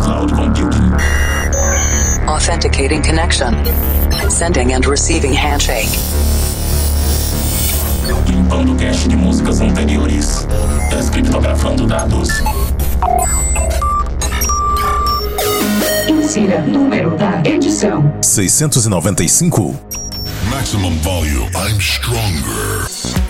cloud computing. Authenticating connection. Sending and receiving handshake. Limpando cache de músicas anteriores. Descriptografando dados. Insira número da edição: 695. Maximum volume. I'm stronger.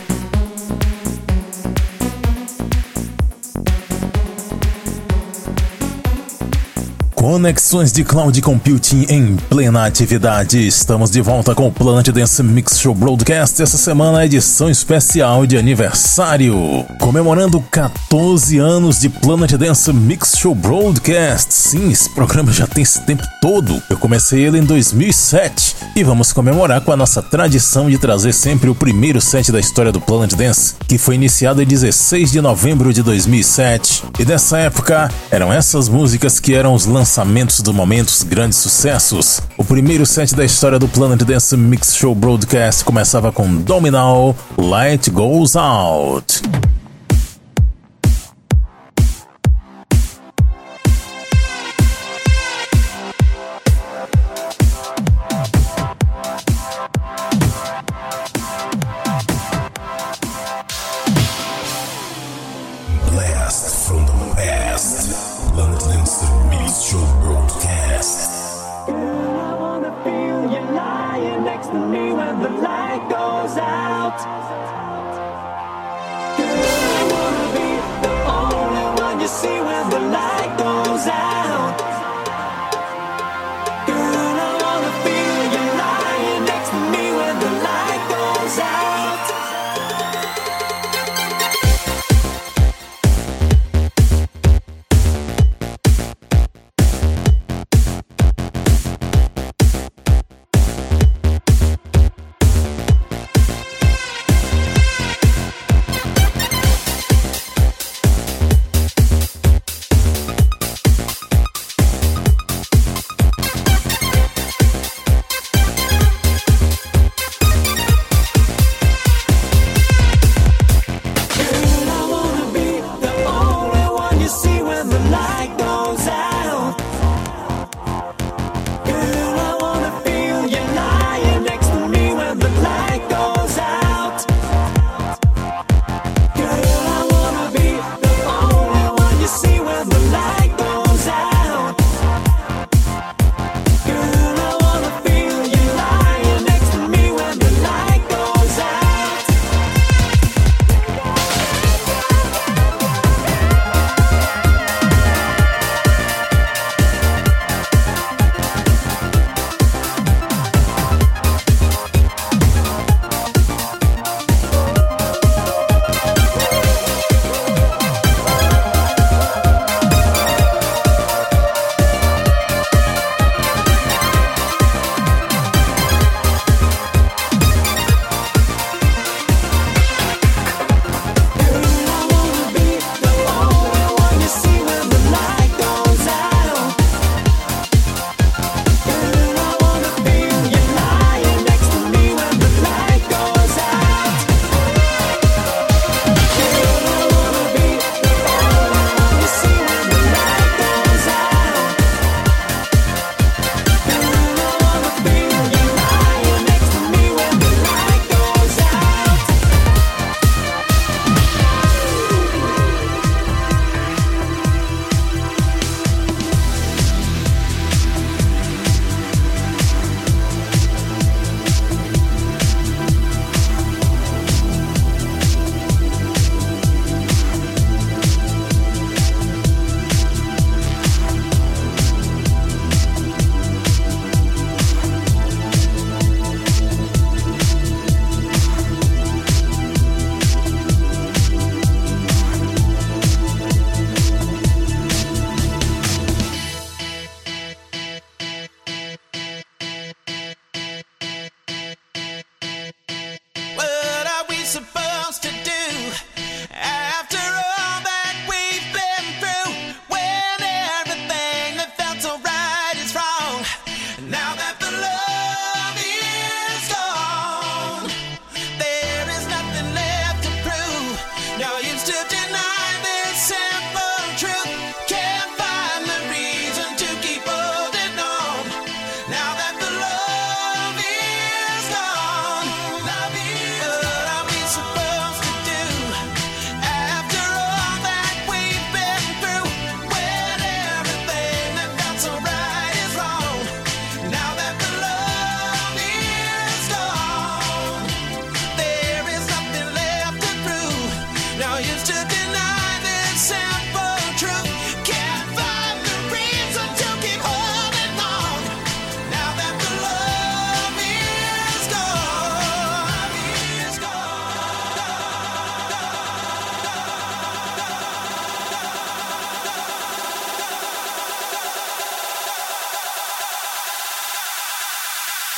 Conexões de cloud computing em plena atividade. Estamos de volta com o Planet Dance Mix Show Broadcast. Essa semana, edição especial de aniversário. Comemorando 14 anos de Planet Dance Mix Show Broadcast. Sim, esse programa já tem esse tempo todo. Eu comecei ele em 2007 e vamos comemorar com a nossa tradição de trazer sempre o primeiro set da história do Planet Dance, que foi iniciado em 16 de novembro de 2007. E nessa época, eram essas músicas que eram os lançamentos lançamentos do momento, os grandes sucessos. O primeiro set da história do Planet Dance Mix Show Broadcast começava com Dominal Light Goes Out.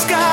Sky.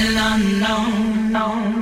Destination unknown.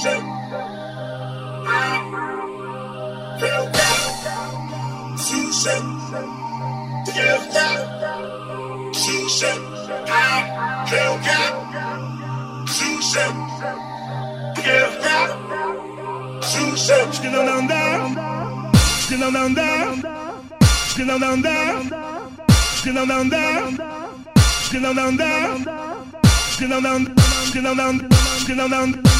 shit. I down, that. See down, Feel that. down, shit. I down, that. See down, Feel that. down, shit. Skin down down down. Skin down down down. Skin down down down. Skin down down down. Skin down down down. Skin down down down. Skin down down down. Skin down down down.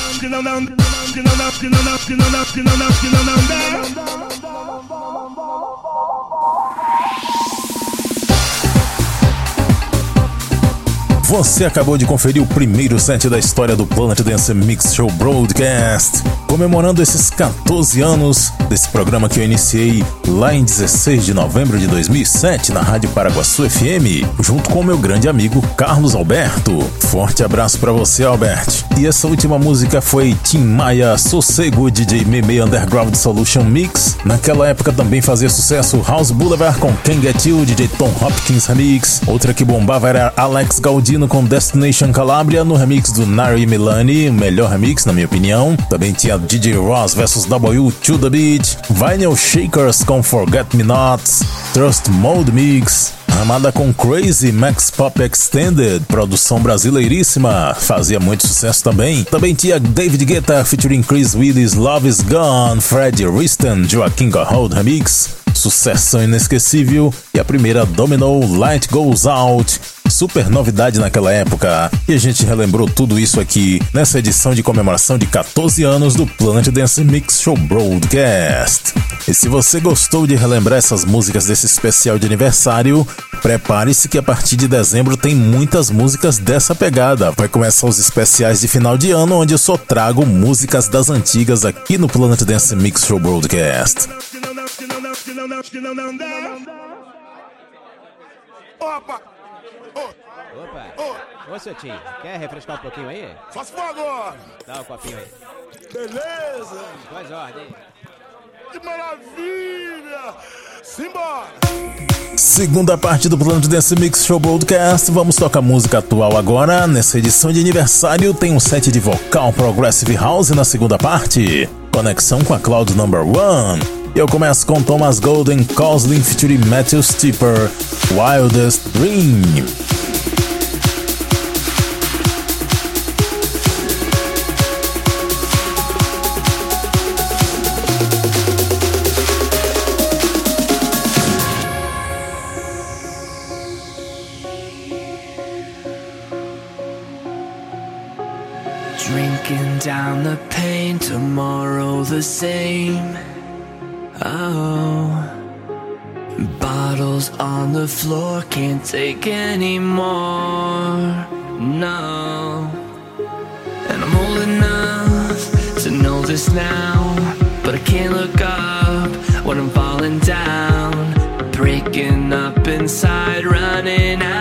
Você acabou de conferir o primeiro set da história do Planet Dance Mix Show Broadcast, comemorando esses 14 anos desse programa que eu iniciei lá em 16 de novembro de 2007 na Rádio Paraguaçu FM, junto com meu grande amigo Carlos Alberto. Forte abraço para você, Albert. E essa última música foi Tim Maia Sossego DJ Meme Underground Solution Mix. Naquela época também fazia sucesso House Boulevard com Can Get You, DJ Tom Hopkins Remix. Outra que bombava era Alex Gaudino com Destination Calabria no remix do Nari Milani, melhor remix na minha opinião. Também tinha DJ Ross vs W to the Beat, Vinyl Shakers com Forget Me Nots, Trust Mode Mix, Amada com Crazy Max Pop Extended, produção brasileiríssima, fazia muito sucesso também. Também tinha David Guetta featuring Chris Willis, Love Is Gone, Fred Riston, Joaquim Garhold Remix, sucessão inesquecível. E a primeira Domino Light Goes Out, super novidade naquela época. E a gente relembrou tudo isso aqui nessa edição de comemoração de 14 anos do Planet Dance Mix Show Broadcast. E se você gostou de relembrar essas músicas desse especial de aniversário, prepare-se que a partir de dezembro tem muitas músicas dessa pegada. Vai começar os especiais de final de ano, onde eu só trago músicas das antigas aqui no Planet Dance Mix Show Broadcast. Opa! Opa! Ô, seu tio, quer refrescar um pouquinho aí? Faz favor! Dá o copinho aí. Beleza! Faz ordem. Que maravilha! Simbora! Segunda parte do Planet Dance Mix Show Broadcast, vamos tocar música atual agora. Nessa edição de aniversário tem um set de vocal Progressive House na segunda parte. Conexão com a Cloud Number One. Eu começo com Thomas Golden, Coslin featuring Matthew Stipper, Wildest Dream. Drinking down the pain, tomorrow the same. Oh, bottles on the floor, can't take anymore. No, and I'm old enough to know this now, but I can't look up when I'm falling down, breaking up inside, running out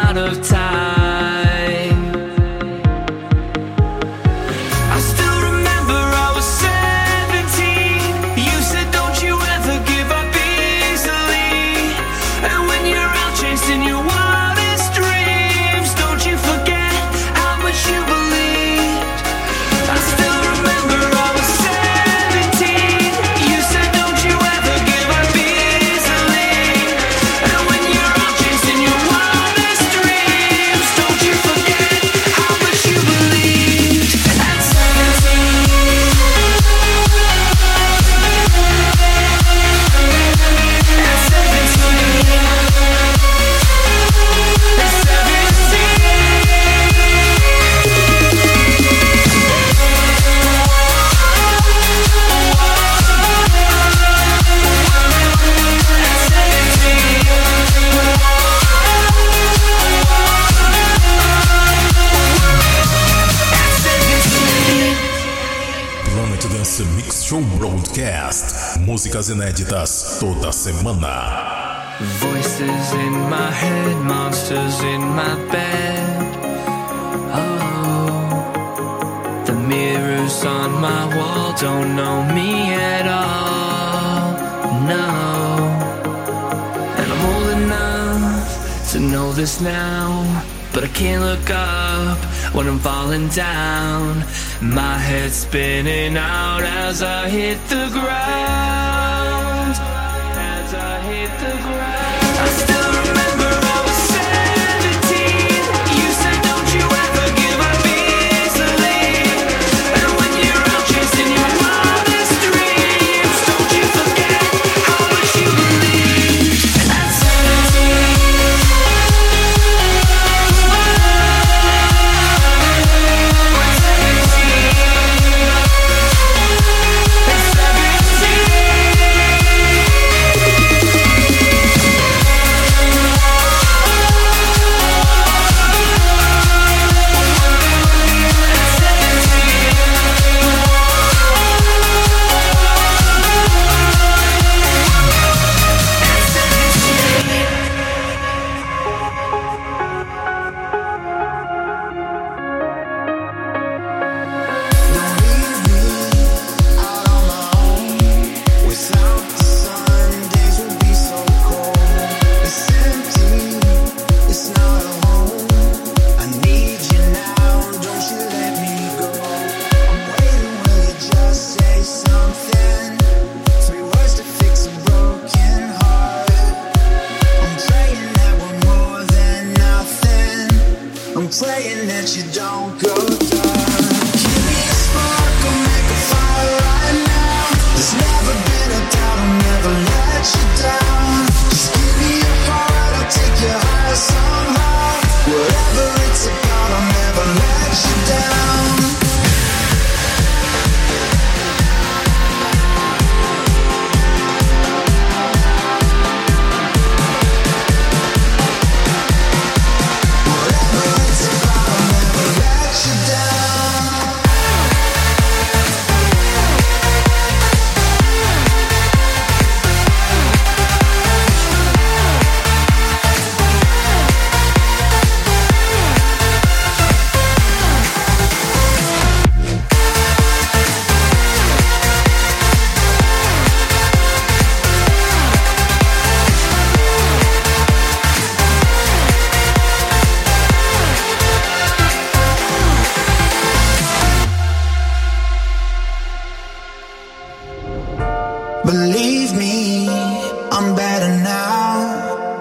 inéditas toda semana. Voices in my head, monsters in my bed. Oh, the mirrors on my wall don't know me at all. No, and I'm old enough to know this now. But I can't look up when I'm falling down. My head's spinning out as I hit the ground.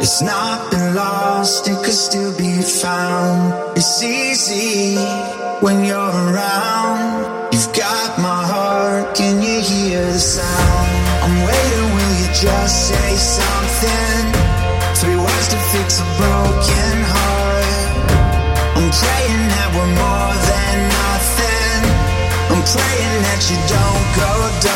It's not been lost, it could still be found. It's easy when you're around. You've got my heart, can you hear the sound? I'm waiting, will you just say something? Three words to fix a broken heart. I'm praying that we're more than nothing. I'm praying that you don't go down.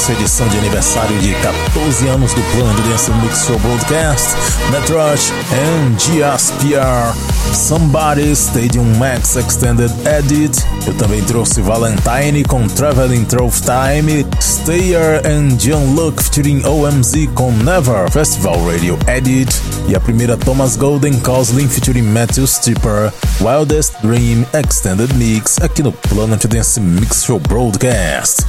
Nessa edição de aniversário de 14 anos do Planet Dance Mix Show Broadcast, Metroid and GSPR, Somebody Stadium Max Extended Edit. Eu também trouxe Valentine com Traveling Through Time, Stayer and John Luke featuring OMZ com Never, Festival Radio Edit. E a primeira Thomas Golden Coslin featuring Matthew Stipper, Wildest Dream Extended Mix aqui no Planet Dance Mix Show Broadcast.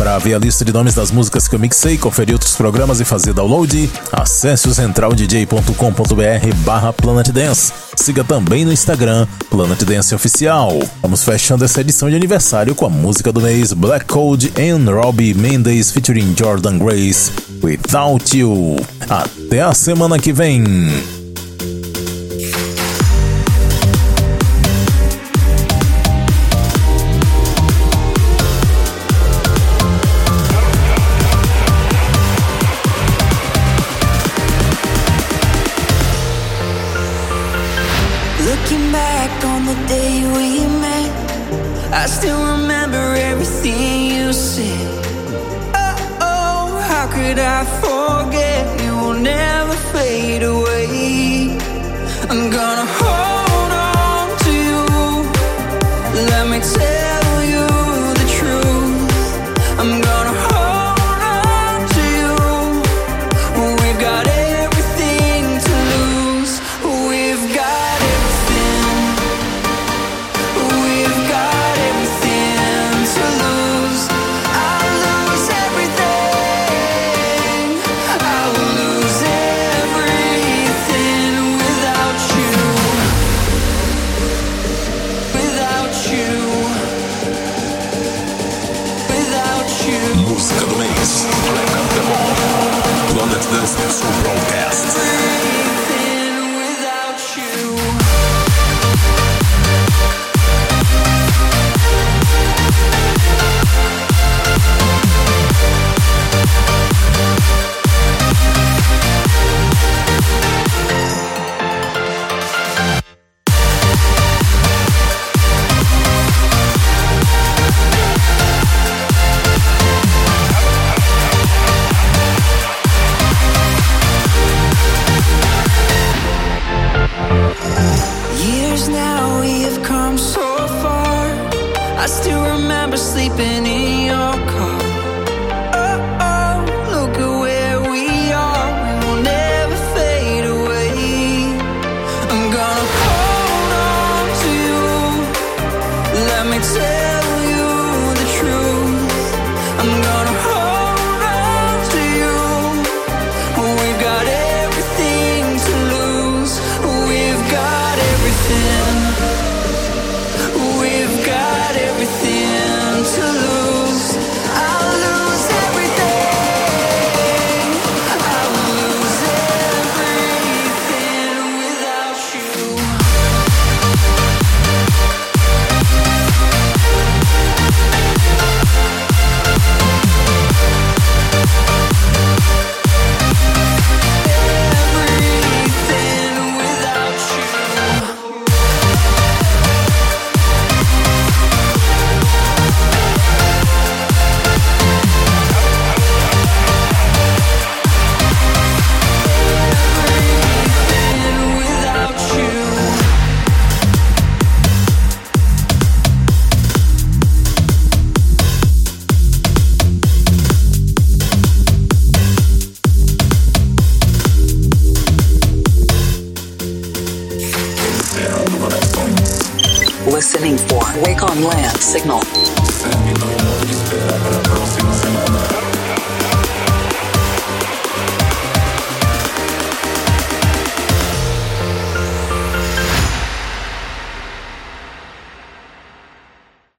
Para ver a lista de nomes das músicas que eu mixei, conferir outros programas e fazer download, acesse o centraldj.com.br barra Planet Dance. Siga também no Instagram, Planet Dance Oficial. Vamos fechando essa edição de aniversário com a música do mês Black Code and Robbie Mendes featuring Jordan Grace, Without You. Até a semana que vem.